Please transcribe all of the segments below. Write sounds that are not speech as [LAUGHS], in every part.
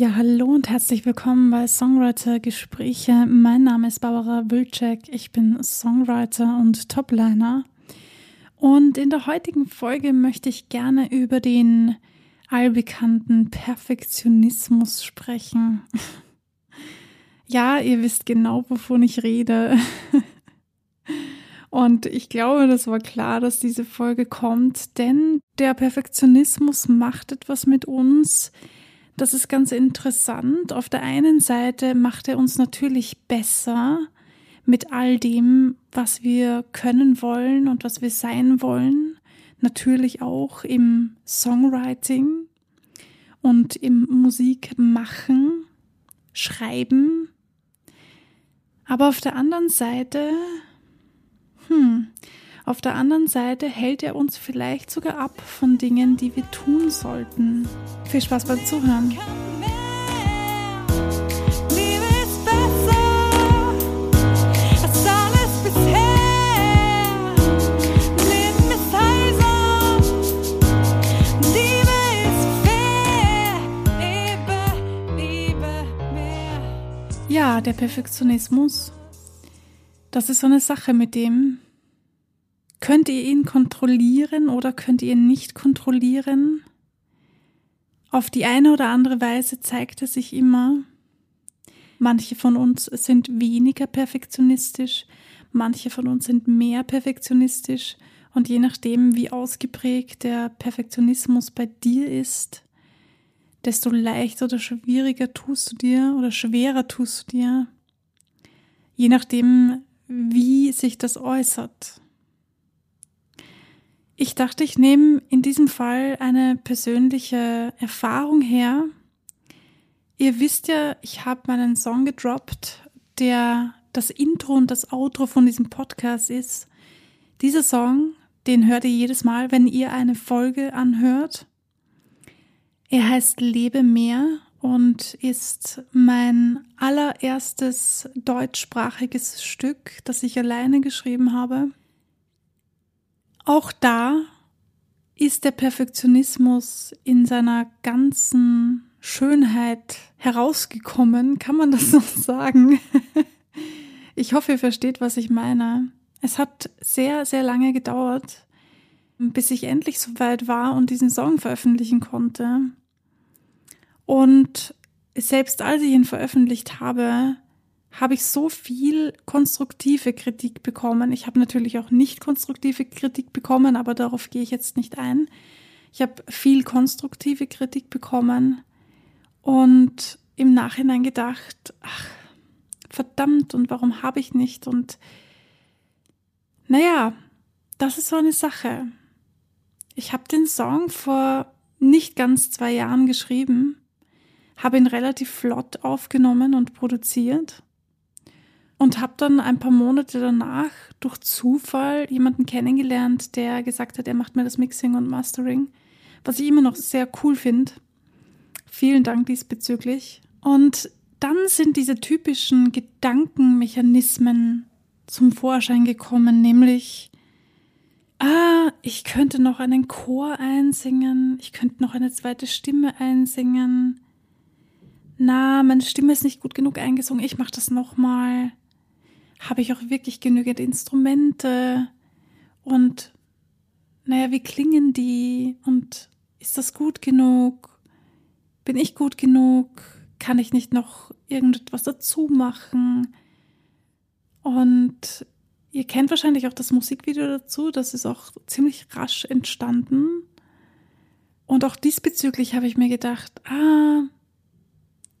Ja, hallo und herzlich willkommen bei Songwriter Gespräche. Mein Name ist Barbara Wilczek. Ich bin Songwriter und Topliner. Und in der heutigen Folge möchte ich gerne über den allbekannten Perfektionismus sprechen. [LAUGHS] Ja, ihr wisst genau, wovon ich rede. [LAUGHS] Und ich glaube, das war klar, dass diese Folge kommt, denn der Perfektionismus macht etwas mit uns, das ist ganz interessant. Auf der einen Seite macht er uns natürlich besser mit all dem, was wir können wollen und was wir sein wollen. Natürlich auch im Songwriting und im Musikmachen, Schreiben. Aber auf der anderen Seite, hm, auf der anderen Seite hält er uns vielleicht sogar ab von Dingen, die wir tun sollten. Viel Spaß beim Zuhören. Ja, der Perfektionismus, das ist so eine Sache mit dem, Könnt ihr ihn kontrollieren oder könnt ihr ihn nicht kontrollieren? Auf die eine oder andere Weise zeigt er sich immer. Manche von uns sind weniger perfektionistisch, manche von uns sind mehr perfektionistisch und je nachdem, wie ausgeprägt der Perfektionismus bei dir ist, desto leichter oder schwieriger tust du dir oder schwerer tust du dir, je nachdem, wie sich das äußert. Ich dachte, ich nehme in diesem Fall eine persönliche Erfahrung her. Ihr wisst ja, ich habe meinen Song gedroppt, der das Intro und das Outro von diesem Podcast ist. Dieser Song, den hört ihr jedes Mal, wenn ihr eine Folge anhört. Er heißt Lebe mehr und ist mein allererstes deutschsprachiges Stück, das ich alleine geschrieben habe. Auch da ist der Perfektionismus in seiner ganzen Schönheit herausgekommen, kann man das [LAUGHS] so sagen? Ich hoffe, ihr versteht, was ich meine. Es hat sehr, sehr lange gedauert, bis ich endlich so weit war und diesen Song veröffentlichen konnte. Und selbst als ich ihn veröffentlicht habe, habe ich so viel konstruktive Kritik bekommen. Ich habe natürlich auch nicht konstruktive Kritik bekommen, aber darauf gehe ich jetzt nicht ein. Ich habe viel konstruktive Kritik bekommen und im Nachhinein gedacht, ach, verdammt, und warum habe ich nicht? Und naja, das ist so eine Sache. Ich habe den Song vor nicht ganz zwei Jahren geschrieben, habe ihn relativ flott aufgenommen und produziert und habe dann ein paar Monate danach durch Zufall jemanden kennengelernt, der gesagt hat, er macht mir das Mixing und Mastering, was ich immer noch sehr cool finde. Vielen Dank diesbezüglich. Und dann sind diese typischen Gedankenmechanismen zum Vorschein gekommen, nämlich, ah, ich könnte noch einen Chor einsingen, ich könnte noch eine zweite Stimme einsingen. Na, meine Stimme ist nicht gut genug eingesungen, ich mache das nochmal habe ich auch wirklich genügend Instrumente und naja, wie klingen die und ist das gut genug? Bin ich gut genug? Kann ich nicht noch irgendetwas dazu machen? Und ihr kennt wahrscheinlich auch das Musikvideo dazu, das ist auch ziemlich rasch entstanden. Und auch diesbezüglich habe ich mir gedacht, ah,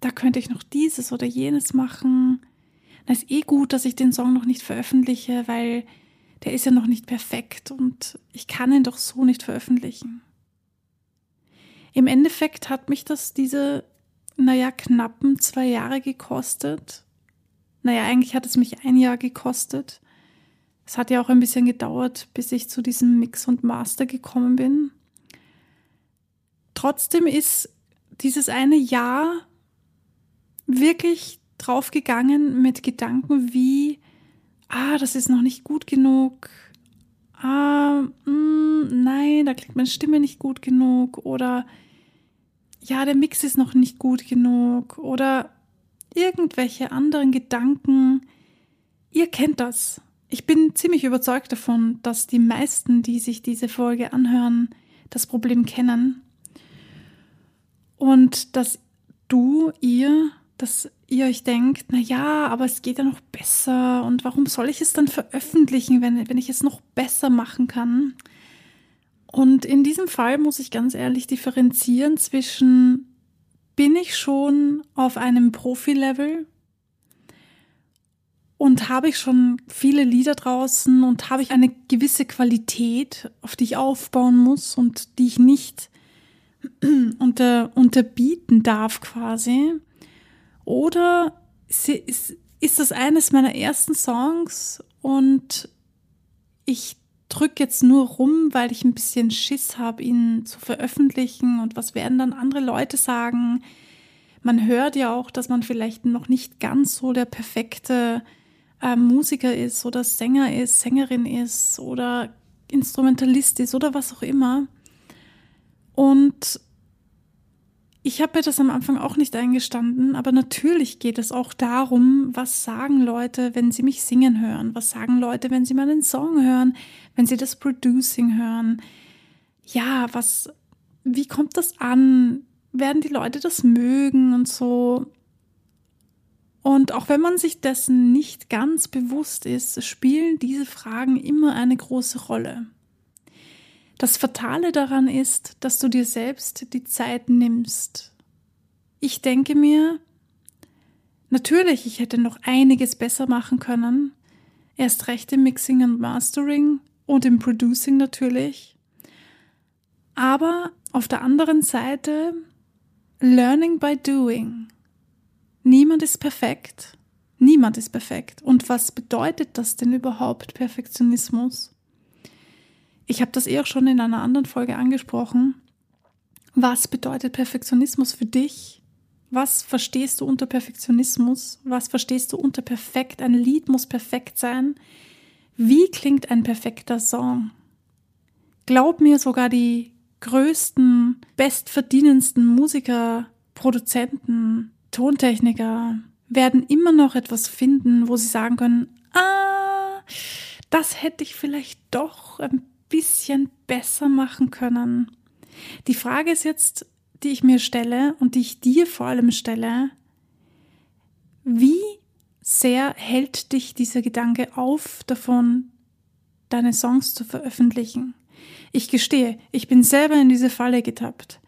da könnte ich noch dieses oder jenes machen. Das ist eh gut, dass ich den Song noch nicht veröffentliche, weil der ist ja noch nicht perfekt und ich kann ihn doch so nicht veröffentlichen. Im Endeffekt hat mich das diese, naja, knappen zwei Jahre gekostet. Naja, eigentlich hat es mich ein Jahr gekostet. Es hat ja auch ein bisschen gedauert, bis ich zu diesem Mix und Master gekommen bin. Trotzdem ist dieses eine Jahr wirklich draufgegangen mit Gedanken wie, ah, das ist noch nicht gut genug, ah, mh, mm, nein, da klingt meine Stimme nicht gut genug oder ja, der Mix ist noch nicht gut genug oder irgendwelche anderen Gedanken. Ihr kennt das. Ich bin ziemlich überzeugt davon, dass die meisten, die sich diese Folge anhören, das Problem kennen. Und dass du, ihr, dass ihr euch denkt, na ja, aber es geht ja noch besser und warum soll ich es dann veröffentlichen, wenn, wenn ich es noch besser machen kann? Und in diesem Fall muss ich ganz ehrlich differenzieren zwischen, bin ich schon auf einem Profi-Level und habe ich schon viele Lieder draußen und habe ich eine gewisse Qualität, auf die ich aufbauen muss und die ich nicht [CLEARS THROAT] unter, unterbieten darf quasi. Oder ist, ist das eines meiner ersten Songs und ich drücke jetzt nur rum, weil ich ein bisschen Schiss habe, ihn zu veröffentlichen und was werden dann andere Leute sagen. Man hört ja auch, dass man vielleicht noch nicht ganz so der perfekte äh, Musiker ist oder Sänger ist, Sängerin ist oder Instrumentalist ist oder was auch immer. Und ich habe mir das am Anfang auch nicht eingestanden, aber natürlich geht es auch darum, was sagen Leute, wenn sie mich singen hören? Was sagen Leute, wenn sie meinen Song hören, wenn sie das Producing hören? Ja, was, wie kommt das an? Werden die Leute das mögen und so? Und auch wenn man sich dessen nicht ganz bewusst ist, spielen diese Fragen immer eine große Rolle. Das Fatale daran ist, dass du dir selbst die Zeit nimmst. Ich denke mir, natürlich, ich hätte noch einiges besser machen können. Erst recht im Mixing und Mastering und im Producing natürlich. Aber auf der anderen Seite, Learning by Doing. Niemand ist perfekt. Niemand ist perfekt. Und was bedeutet das denn überhaupt, Perfektionismus? Ich habe das eh auch schon in einer anderen Folge angesprochen. Was bedeutet Perfektionismus für dich? Was verstehst du unter Perfektionismus? Was verstehst du unter perfekt? Ein Lied muss perfekt sein. Wie klingt ein perfekter Song? Glaub mir, sogar die größten, bestverdienendsten Musiker, Produzenten, Tontechniker werden immer noch etwas finden, wo sie sagen können, ah, das hätte ich vielleicht doch ein bisschen besser machen können. Die Frage ist jetzt, die ich mir stelle und die ich dir vor allem stelle, wie sehr hält dich dieser Gedanke auf, davon deine Songs zu veröffentlichen? Ich gestehe, ich bin selber in diese Falle getappt.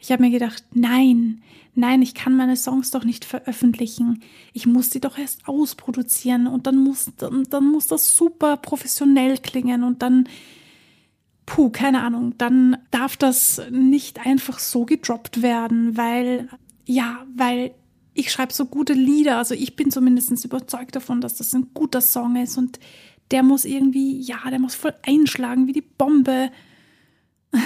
Ich habe mir gedacht, nein, nein, ich kann meine Songs doch nicht veröffentlichen. Ich muss die doch erst ausproduzieren und dann muss, dann, dann muss das super professionell klingen und dann puh, keine Ahnung, dann darf das nicht einfach so gedroppt werden, weil, ja, weil ich schreibe so gute Lieder, also ich bin zumindest überzeugt davon, dass das ein guter Song ist und der muss irgendwie, ja, der muss voll einschlagen wie die Bombe. [LAUGHS]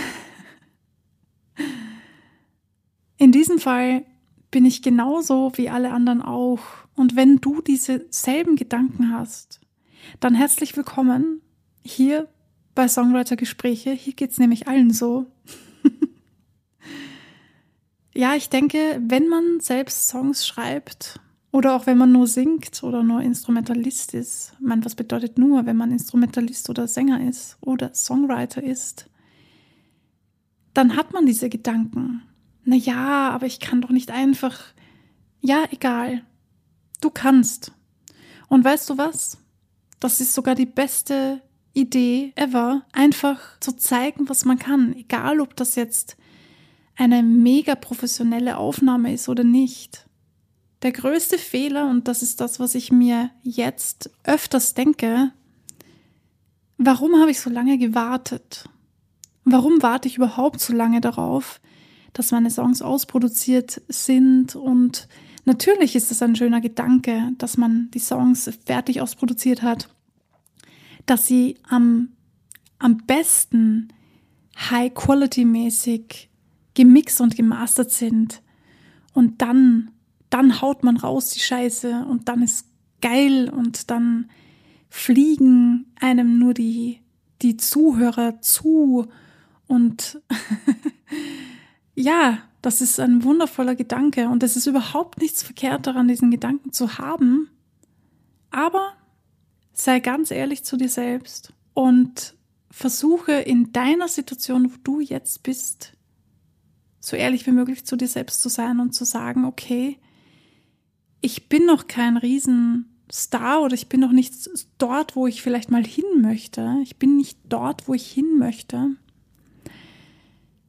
In diesem Fall bin ich genauso wie alle anderen auch. Und wenn du diese selben Gedanken hast, dann herzlich willkommen hier bei Songwriter-Gespräche. Hier geht es nämlich allen so. [LAUGHS] ja, ich denke, wenn man selbst Songs schreibt oder auch wenn man nur singt oder nur Instrumentalist ist, man, was bedeutet nur, wenn man Instrumentalist oder Sänger ist oder Songwriter ist, dann hat man diese Gedanken. Na ja, aber ich kann doch nicht einfach. Ja, egal. Du kannst. Und weißt du was? Das ist sogar die beste Idee ever, einfach zu zeigen, was man kann, egal ob das jetzt eine mega professionelle Aufnahme ist oder nicht. Der größte Fehler, und das ist das, was ich mir jetzt öfters denke, warum habe ich so lange gewartet? Warum warte ich überhaupt so lange darauf, dass meine Songs ausproduziert sind? Und natürlich ist es ein schöner Gedanke, dass man die Songs fertig ausproduziert hat dass sie am, am besten high-quality-mäßig gemixt und gemastert sind. Und dann, dann haut man raus die Scheiße und dann ist geil und dann fliegen einem nur die, die Zuhörer zu und [LAUGHS] ja, Das ist ein wundervoller Gedanke und es ist überhaupt nichts verkehrt daran, diesen Gedanken zu haben. Aber sei ganz ehrlich zu dir selbst und versuche in deiner Situation, wo du jetzt bist, so ehrlich wie möglich zu dir selbst zu sein und zu sagen, okay, ich bin noch kein Riesenstar oder ich bin noch nicht dort, wo ich vielleicht mal hin möchte. Ich bin nicht dort, wo ich hin möchte.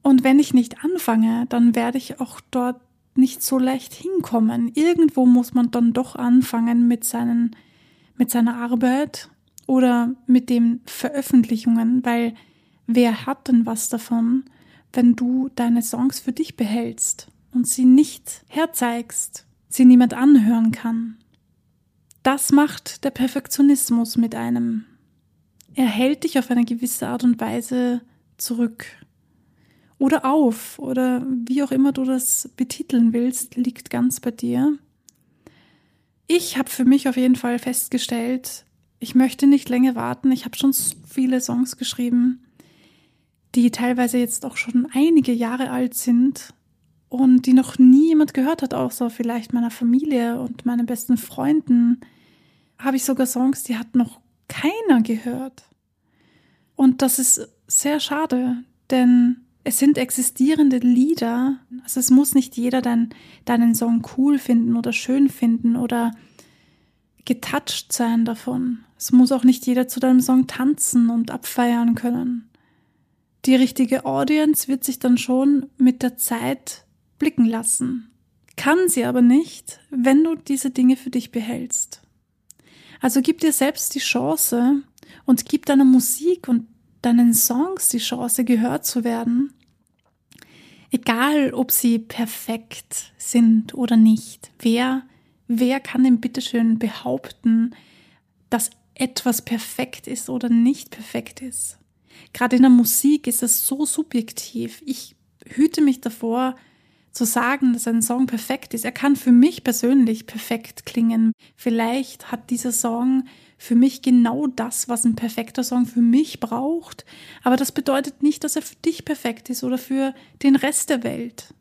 Und wenn ich nicht anfange, dann werde ich auch dort nicht so leicht hinkommen. Irgendwo muss man dann doch anfangen mit seinen, mit seiner Arbeit oder mit den Veröffentlichungen, weil wer hat denn was davon, wenn du deine Songs für dich behältst und sie nicht herzeigst, sie niemand anhören kann? Das macht der Perfektionismus mit einem. Er hält dich auf eine gewisse Art und Weise zurück oder auf oder wie auch immer du das betiteln willst, liegt ganz bei dir. Ich habe für mich auf jeden Fall festgestellt, ich möchte nicht länger warten. Ich habe schon viele Songs geschrieben, die teilweise jetzt auch schon einige Jahre alt sind und die noch nie jemand gehört hat, außer vielleicht meiner Familie und meinen besten Freunden. Habe ich sogar Songs, die hat noch keiner gehört. Und das ist sehr schade, denn es sind existierende Lieder. Also es muss nicht jeder dein, deinen Song cool finden oder schön finden oder getouched sein davon. Es muss auch nicht jeder zu deinem Song tanzen und abfeiern können. Die richtige Audience wird sich dann schon mit der Zeit blicken lassen. Kann sie aber nicht, wenn du diese Dinge für dich behältst. Also gib dir selbst die Chance und gib deiner Musik und deinen Songs die Chance, gehört zu werden. Egal, ob sie perfekt sind oder nicht. Wer, wer kann denn bitteschön behaupten, dass etwas perfekt ist oder nicht perfekt ist? Gerade in der Musik ist es so subjektiv. Ich hüte mich davor, zu sagen, dass ein Song perfekt ist. Er kann für mich persönlich perfekt klingen. Vielleicht hat dieser Song für mich genau das, was ein perfekter Song für mich braucht. Aber das bedeutet nicht, dass er für dich perfekt ist oder für den Rest der Welt.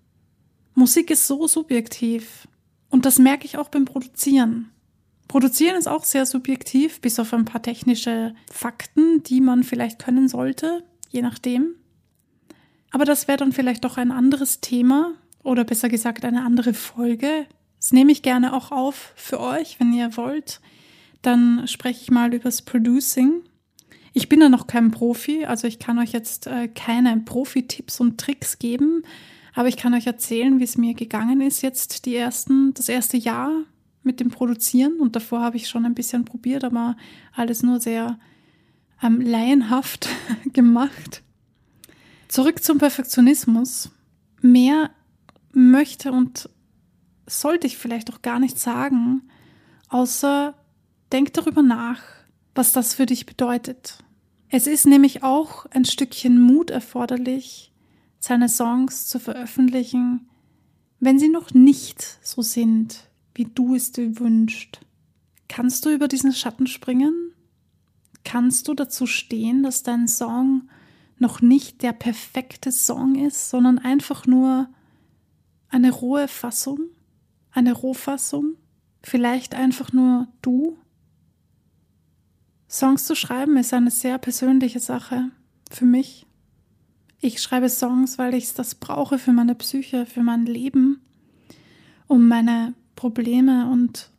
Musik ist so subjektiv. Und das merke ich auch beim Produzieren. Produzieren ist auch sehr subjektiv, bis auf ein paar technische Fakten, die man vielleicht können sollte, je nachdem. Aber das wäre dann vielleicht doch ein anderes Thema oder besser gesagt eine andere Folge. Das nehme ich gerne auch auf für euch, wenn ihr wollt dann spreche ich mal übers Producing. Ich bin ja noch kein Profi, also ich kann euch jetzt äh, keine Profi-Tipps und Tricks geben, aber ich kann euch erzählen, wie es mir gegangen ist jetzt die ersten, das erste Jahr mit dem Produzieren und davor habe ich schon ein bisschen probiert, aber alles nur sehr ähm, laienhaft [LAUGHS] gemacht. Zurück zum Perfektionismus. Mehr möchte und sollte ich vielleicht auch gar nicht sagen, außer Denk darüber nach, was das für dich bedeutet. Es ist nämlich auch ein Stückchen Mut erforderlich, seine Songs zu veröffentlichen, wenn sie noch nicht so sind, wie du es dir wünschst. Kannst du über diesen Schatten springen? Kannst du dazu stehen, dass dein Song noch nicht der perfekte Song ist, sondern einfach nur eine rohe Fassung, eine Rohfassung, vielleicht einfach nur du Songs zu schreiben ist eine sehr persönliche Sache für mich. Ich schreibe Songs, weil ich das brauche für meine Psyche, für mein Leben, um meine Probleme und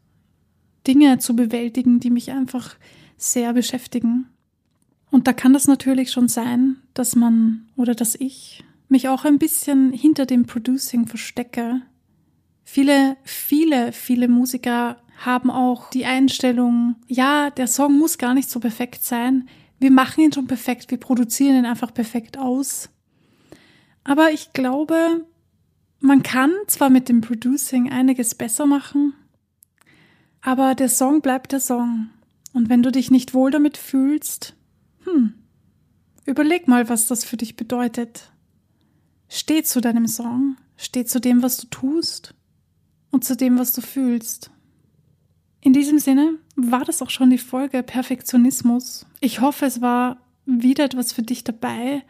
Dinge zu bewältigen, die mich einfach sehr beschäftigen. Und da kann das natürlich schon sein, dass man oder dass ich mich auch ein bisschen hinter dem Producing verstecke. Viele, viele, viele Musiker haben auch die Einstellung, ja, der Song muss gar nicht so perfekt sein. Wir machen ihn schon perfekt, wir produzieren ihn einfach perfekt aus. Aber ich glaube, man kann zwar mit dem Producing einiges besser machen, aber der Song bleibt der Song. Und wenn du dich nicht wohl damit fühlst, hm, überleg mal, was das für dich bedeutet. Steh zu deinem Song, steh zu dem, was du tust und zu dem, was du fühlst. In diesem Sinne war das auch schon die Folge Perfektionismus. Ich hoffe, es war wieder etwas für dich dabei,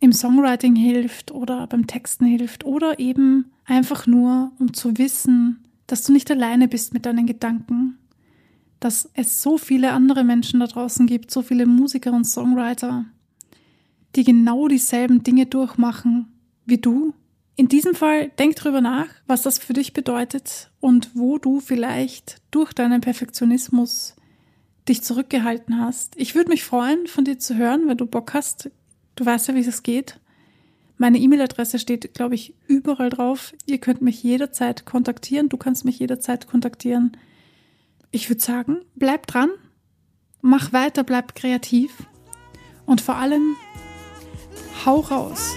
im Songwriting hilft oder beim Texten hilft oder eben einfach nur, um zu wissen, dass du nicht alleine bist mit deinen Gedanken, dass es so viele andere Menschen da draußen gibt, so viele Musiker und Songwriter, die genau dieselben Dinge durchmachen wie du. In diesem Fall denk drüber nach, was das für dich bedeutet und wo du vielleicht durch deinen Perfektionismus dich zurückgehalten hast. Ich würde mich freuen, von dir zu hören, wenn du Bock hast. Du weißt ja, wie es geht. Meine E-Mail-Adresse steht, glaube ich, überall drauf. Ihr könnt mich jederzeit kontaktieren. Du kannst mich jederzeit kontaktieren. Ich würde sagen, bleib dran, mach weiter, bleib kreativ und vor allem hau raus.